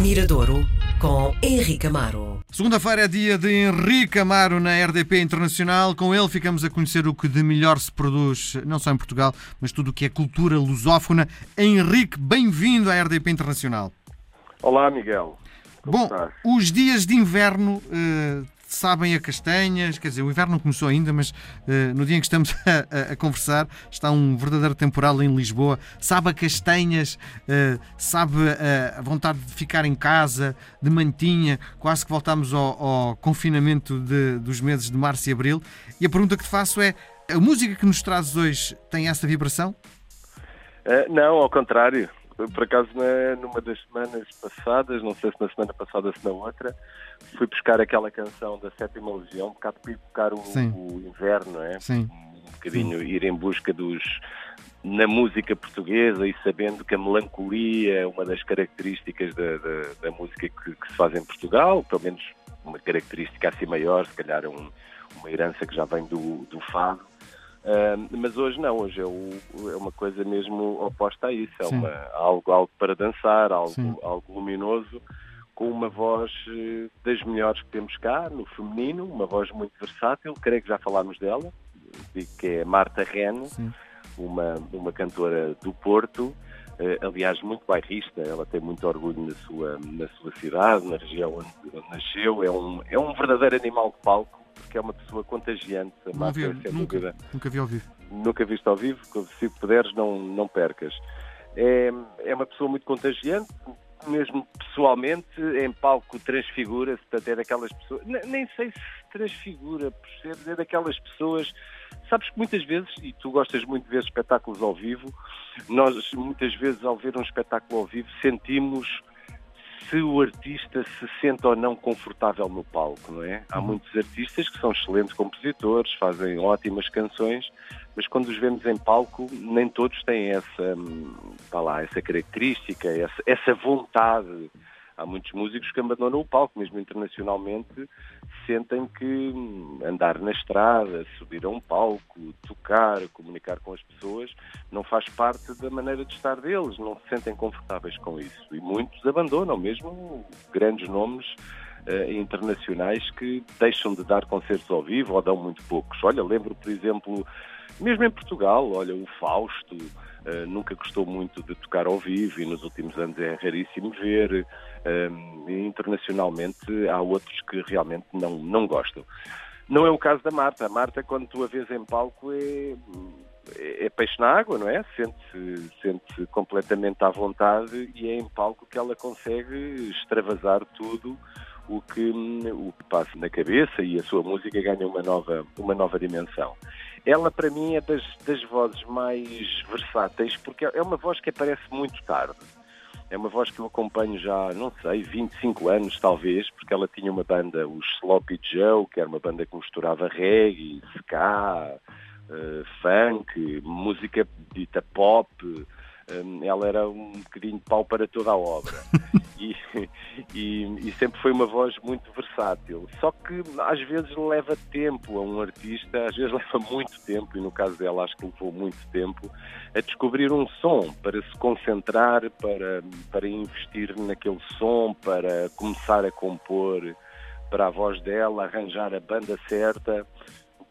Miradouro com Henrique Amaro. Segunda-feira é dia de Henrique Amaro na RDP Internacional. Com ele ficamos a conhecer o que de melhor se produz, não só em Portugal, mas tudo o que é cultura lusófona. Henrique, bem-vindo à RDP Internacional. Olá, Miguel. Como Bom, estás? os dias de inverno eh, sabem a castanhas, quer dizer, o inverno não começou ainda, mas eh, no dia em que estamos a, a- conversar está um verdadeiro temporal em Lisboa. Sabe a castanhas, eh, sabe a, a vontade de ficar em casa, de mantinha, quase que voltamos ao, ao confinamento de- dos meses de março e abril. E a pergunta que te faço é: a música que nos trazes hoje tem essa vibração? Eh, não, ao contrário. Por acaso, na- numa das semanas passadas, não sei se na semana passada ou se na outra, fui buscar aquela canção da Sétima Legião, um bocado para evocar o, Sim. o inverno, não é? Sim. Um bocadinho ir em busca dos. na música portuguesa e sabendo que a melancolia é uma das características da, da, da música que, que se faz em Portugal, pelo menos uma característica assim maior, se calhar um- uma herança que já vem do, do fado. Ah, mas hoje não, hoje é, o- é uma coisa mesmo oposta a isso, é uma, algo, algo para dançar, algo, Sim. algo luminoso, com uma voz eh, das melhores que temos cá, no feminino, uma voz muito versátil, creio que já falámos dela, digo que é Marta Sim. uma, uma cantora do Porto, eh, aliás muito bairrista, ela tem muito orgulho na sua, na sua cidade, na região onde, onde nasceu, é um, é um verdadeiro animal de palco, porque é uma pessoa contagiante, a Marta, ouvi, sem nunca, dúvida nunca vi ao vivo. nunca visto ao vivo, se puderes não, não percas. É, é uma pessoa muito contagiante, mesmo pessoalmente, em palco transfigura-se, portanto é daquelas pessoas, ne- nem sei se transfigura, por ser é daquelas pessoas, sabes que muitas vezes, e tu gostas muito de ver espetáculos ao vivo, nós muitas vezes ao ver um espetáculo ao vivo sentimos se o artista se sente ou não confortável no palco, não é? Há Uhum. muitos artistas que são excelentes compositores, fazem ótimas canções, mas quando os vemos em palco, nem todos têm essa, hum, lá, essa característica, essa, essa vontade. Há muitos músicos que abandonam o palco, mesmo internacionalmente, sentem que hum, andar na estrada, subir a um palco, tocar, comunicar com as pessoas, não faz parte da maneira de estar deles, não se sentem confortáveis com isso. E muitos abandonam, mesmo grandes nomes eh, internacionais que deixam de dar concertos ao vivo ou dão muito poucos. Olha, lembro, por exemplo, mesmo em Portugal, olha, o Fausto eh, nunca gostou muito de tocar ao vivo e nos últimos anos é raríssimo ver. E internacionalmente há outros que realmente não, não gostam. Não é o caso da Marta. A Marta, quando tu a vês em palco, é, é peixe na água, não é? Sente-se sente completamente à vontade e é em palco que ela consegue extravasar tudo o que, o que passa na cabeça e a sua música ganha uma nova, uma nova dimensão. Ela, para mim, é das, das vozes mais versáteis, porque é uma voz que aparece muito tarde. É uma voz que eu acompanho já, não sei, 25 anos talvez, porque ela tinha uma banda, os Sloppy Joe, que era uma banda que misturava reggae, ska, eh, funk, música dita pop. Eh, ela era um bocadinho de pau para toda a obra. e, e, e sempre foi uma voz muito versátil. Só que às vezes leva tempo a um artista, às vezes leva muito tempo, e no caso dela acho que levou muito tempo, a descobrir um som, para se concentrar, para, para investir naquele som, para começar a compor para a voz dela, arranjar a banda certa,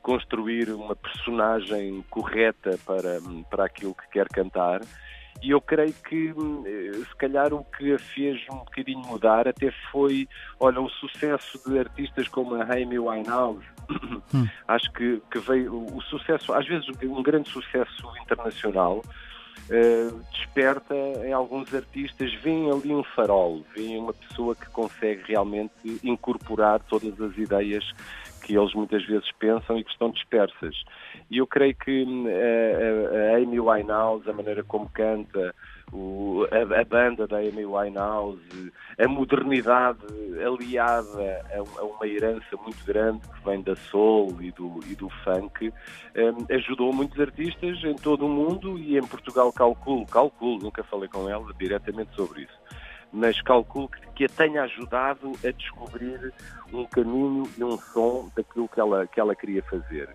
construir uma personagem correta para, para aquilo que quer cantar. E eu creio que, hum, eh, se calhar, o que a fez um bocadinho mudar até foi, olha, o sucesso de artistas como a Amy Winehouse. Acho que, que veio o sucesso, às vezes um grande sucesso internacional, eh, desperta em alguns artistas, vem ali um farol, vem uma pessoa que consegue realmente incorporar todas as ideias que eles muitas vezes pensam e que estão dispersas. E eu creio que hum, a, a- Amy Winehouse, a maneira como canta, o- a, a banda da Amy Winehouse, a modernidade aliada a, a uma herança muito grande que vem da soul e do, e do funk, hum, ajudou muitos artistas em todo o mundo e em Portugal calculo, calculo, nunca falei com ela diretamente sobre isso mas calculo que, que a tenha ajudado a descobrir um caminho e um som daquilo que ela, que ela queria fazer.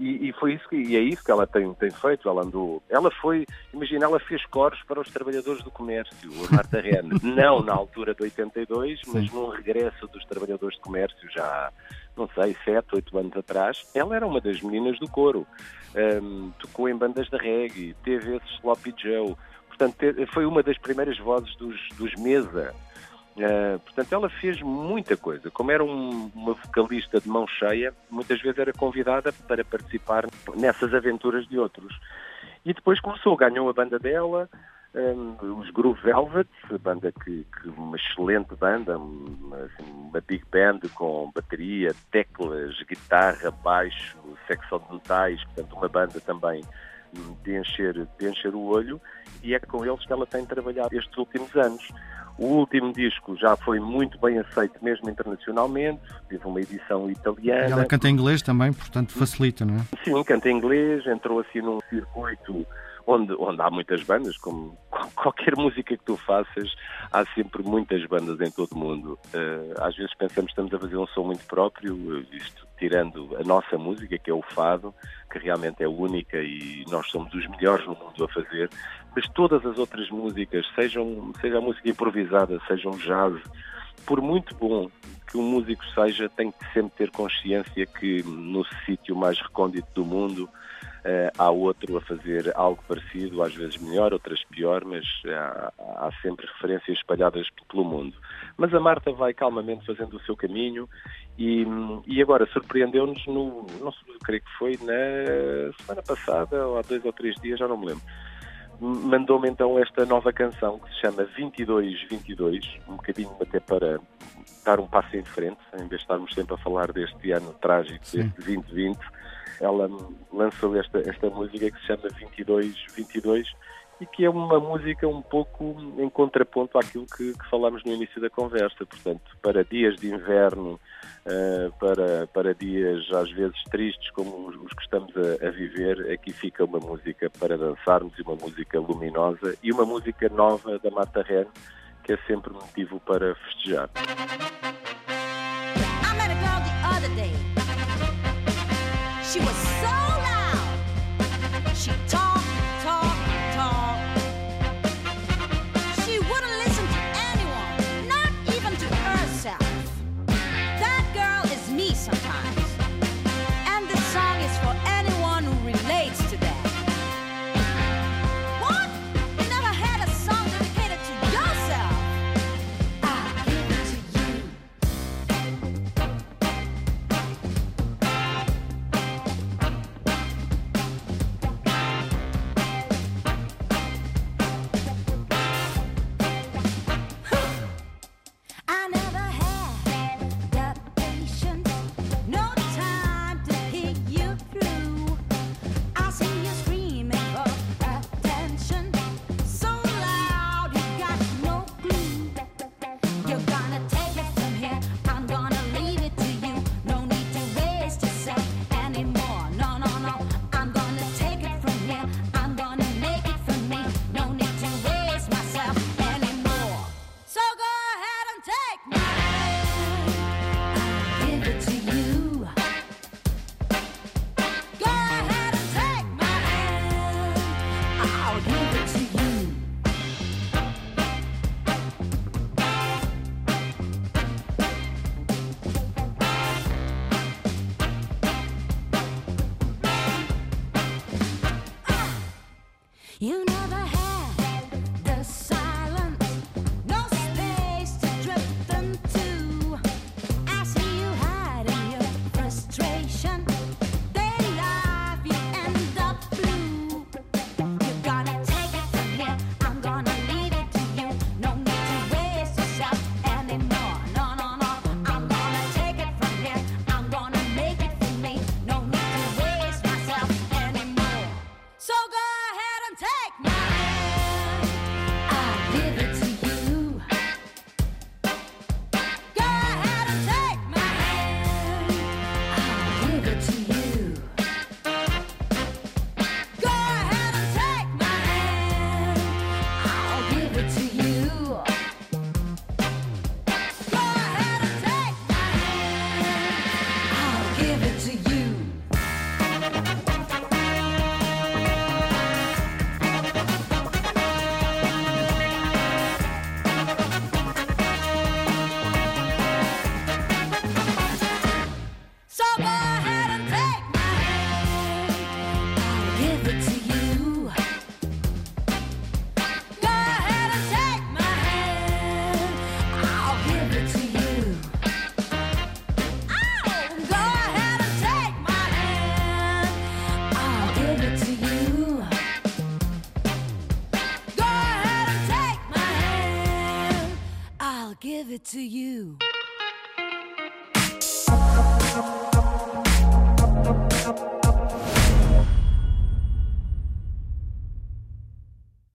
E, e, foi isso que, e é isso que ela tem, tem feito. Ela andou, ela foi, imagina, ela fez coros para os trabalhadores do comércio, a Marta Rene, não na altura de 82, mas Sim. num regresso dos trabalhadores do comércio já, não sei, 7, 8 anos atrás. Ela era uma das meninas do coro, um, tocou em bandas de reggae, teve esse Sloppy Joe, portanto, foi uma das primeiras vozes dos, dos Mesa. Uh, portanto, ela fez muita coisa. Como era um, uma vocalista de mão cheia, muitas vezes era convidada para participar nessas aventuras de outros. E depois começou, ganhou a banda dela, um, os Groove Velvet, banda que, que uma excelente banda, uma, assim, uma big band com bateria, teclas, guitarra, baixo, secção de metais, portanto uma banda também de encher, de encher o olho, e é com eles que ela tem trabalhado estes últimos anos. O último disco já foi muito bem aceito, mesmo internacionalmente. Teve uma edição italiana. E ela canta em inglês também, portanto facilita, não é? Sim, canta em inglês, entrou assim num circuito onde, onde há muitas bandas, como qualquer música que tu faças, há sempre muitas bandas em todo o mundo. Uh, às vezes pensamos que estamos a fazer um som muito próprio, isto tirando a nossa música, que é o fado, que realmente é única e nós somos os melhores no mundo a fazer, mas todas as outras músicas, sejam, seja a música improvisada, sejam jazz, por muito bom que um músico seja, tem que sempre ter consciência que no sítio mais recôndito do mundo há outro a fazer algo parecido, às vezes melhor, outras pior, mas há, há, sempre referências espalhadas pelo mundo. Mas a Marta vai calmamente fazendo o seu caminho e, e agora surpreendeu-nos no, não sei, creio que foi na semana passada, ou há dois ou três dias, já não me lembro. Mandou-me então esta nova canção que se chama 2222, um bocadinho até para dar um passo em frente, em vez de estarmos sempre a falar deste ano trágico, Sim. deste 2020 ela lançou esta, esta música que se chama 2222 e que é uma música um pouco em contraponto àquilo que, que falámos no início da conversa. Portanto, para dias de inverno, uh, para, para dias às vezes tristes como os, os que estamos a, a, viver, aqui fica uma música para dançarmos e uma música luminosa e uma música nova da Marta Ren, que é sempre motivo para festejar. She was so it to you.